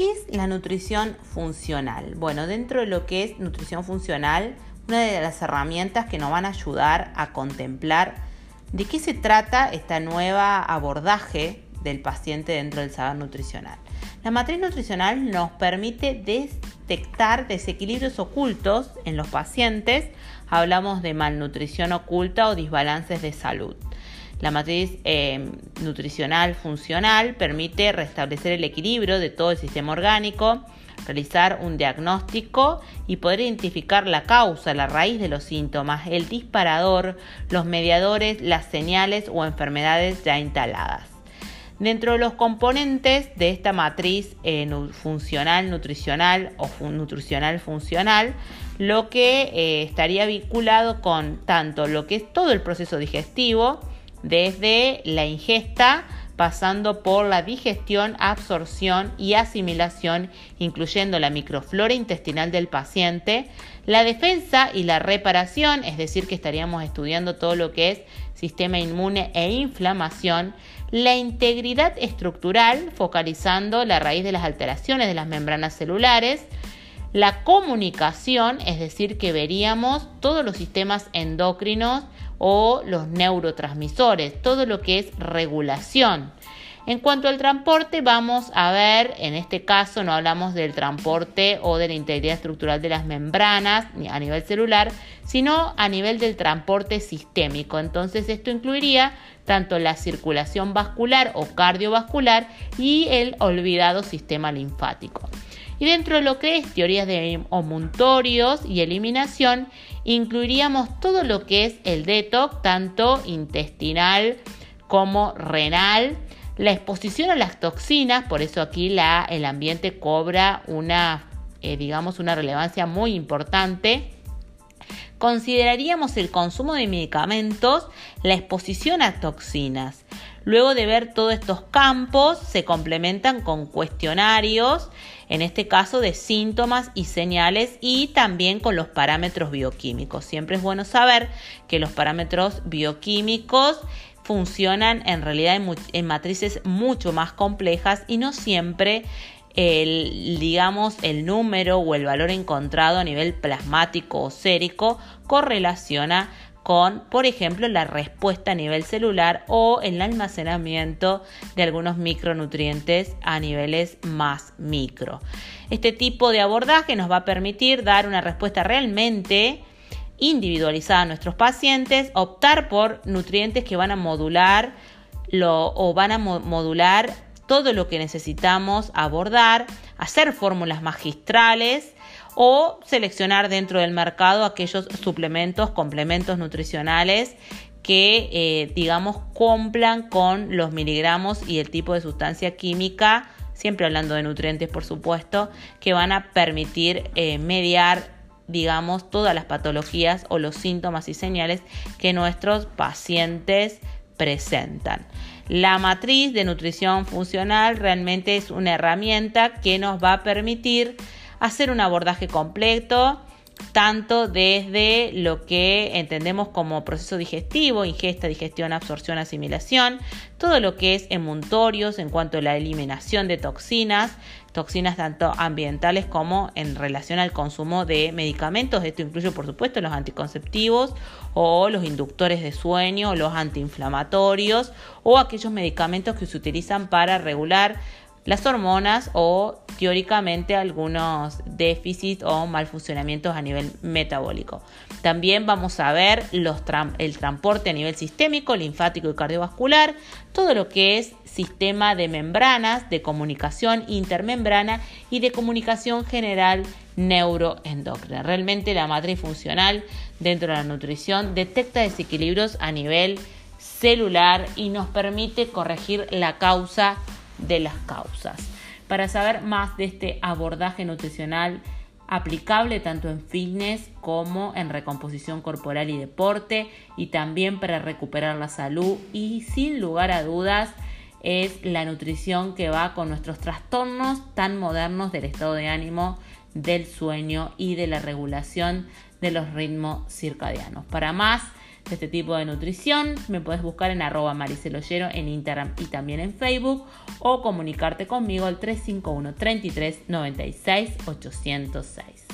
¿Qué es la nutrición funcional? Bueno, dentro de lo que es nutrición funcional, una de las herramientas que nos van a ayudar a contemplar de qué se trata esta nueva abordaje del paciente dentro del saber nutricional. La matriz nutricional nos permite detectar desequilibrios ocultos en los pacientes. Hablamos de malnutrición oculta o desbalances de salud. La matriz eh, nutricional funcional permite restablecer el equilibrio de todo el sistema orgánico, realizar un diagnóstico y poder identificar la causa, la raíz de los síntomas, el disparador, los mediadores, las señales o enfermedades ya instaladas. Dentro de los componentes de esta matriz eh, funcional, nutricional o nutricional funcional, lo que eh, estaría vinculado con tanto lo que es todo el proceso digestivo, desde la ingesta, pasando por la digestión, absorción y asimilación, incluyendo la microflora intestinal del paciente, la defensa y la reparación, es decir, que estaríamos estudiando todo lo que es sistema inmune e inflamación, la integridad estructural, focalizando la raíz de las alteraciones de las membranas celulares, la comunicación, es decir, que veríamos todos los sistemas endocrinos o los neurotransmisores, todo lo que es regulación. En cuanto al transporte, vamos a ver, en este caso no hablamos del transporte o de la integridad estructural de las membranas a nivel celular, sino a nivel del transporte sistémico. Entonces esto incluiría tanto la circulación vascular o cardiovascular y el olvidado sistema linfático. Y dentro de lo que es teorías de homuntorios y eliminación, incluiríamos todo lo que es el detox, tanto intestinal como renal, la exposición a las toxinas, por eso aquí la, el ambiente cobra una, eh, digamos, una relevancia muy importante. Consideraríamos el consumo de medicamentos, la exposición a toxinas. Luego de ver todos estos campos, se complementan con cuestionarios, en este caso de síntomas y señales, y también con los parámetros bioquímicos. Siempre es bueno saber que los parámetros bioquímicos funcionan en realidad en, matrices mucho más complejas y no siempre el, digamos, el número o el valor encontrado a nivel plasmático o sérico correlaciona con, por ejemplo, la respuesta a nivel celular o el almacenamiento de algunos micronutrientes a niveles más micro. Este tipo de abordaje nos va a permitir dar una respuesta realmente individualizada a nuestros pacientes, optar por nutrientes que van a modular lo, o van a modular todo lo que necesitamos abordar, hacer fórmulas magistrales o seleccionar dentro del mercado aquellos suplementos, complementos nutricionales que, eh, digamos, cumplan con los miligramos y el tipo de sustancia química, siempre hablando de nutrientes, por supuesto, que van a permitir eh, mediar digamos, todas las patologías o los síntomas y señales que nuestros pacientes presentan. La matriz de nutrición funcional realmente es una herramienta que nos va a permitir hacer un abordaje completo tanto desde lo que entendemos como proceso digestivo, ingesta, digestión, absorción, asimilación, todo lo que es emuntorios en cuanto a la eliminación de toxinas, toxinas tanto ambientales como en relación al consumo de medicamentos. Esto incluye, por supuesto, los anticonceptivos o los inductores de sueño, los antiinflamatorios o aquellos medicamentos que se utilizan para regular las hormonas o teóricamente algunos déficits o malfuncionamientos a nivel metabólico. También vamos a ver los el transporte a nivel sistémico, linfático y cardiovascular, todo lo que es sistema de membranas, de comunicación intermembrana y de comunicación general neuroendocrina. Realmente la matriz funcional dentro de la nutrición detecta desequilibrios a nivel celular y nos permite corregir la causa de las causas. Para saber más de este abordaje nutricional aplicable tanto en fitness como en recomposición corporal y deporte y también para recuperar la salud y sin lugar a dudas es la nutrición que va con nuestros trastornos tan modernos del estado de ánimo, del sueño y de la regulación de los ritmos circadianos. Para más de este tipo de nutrición, me puedes buscar en arroba mariceloyero en Instagram y también en Facebook o comunicarte conmigo al 351 33 96 806.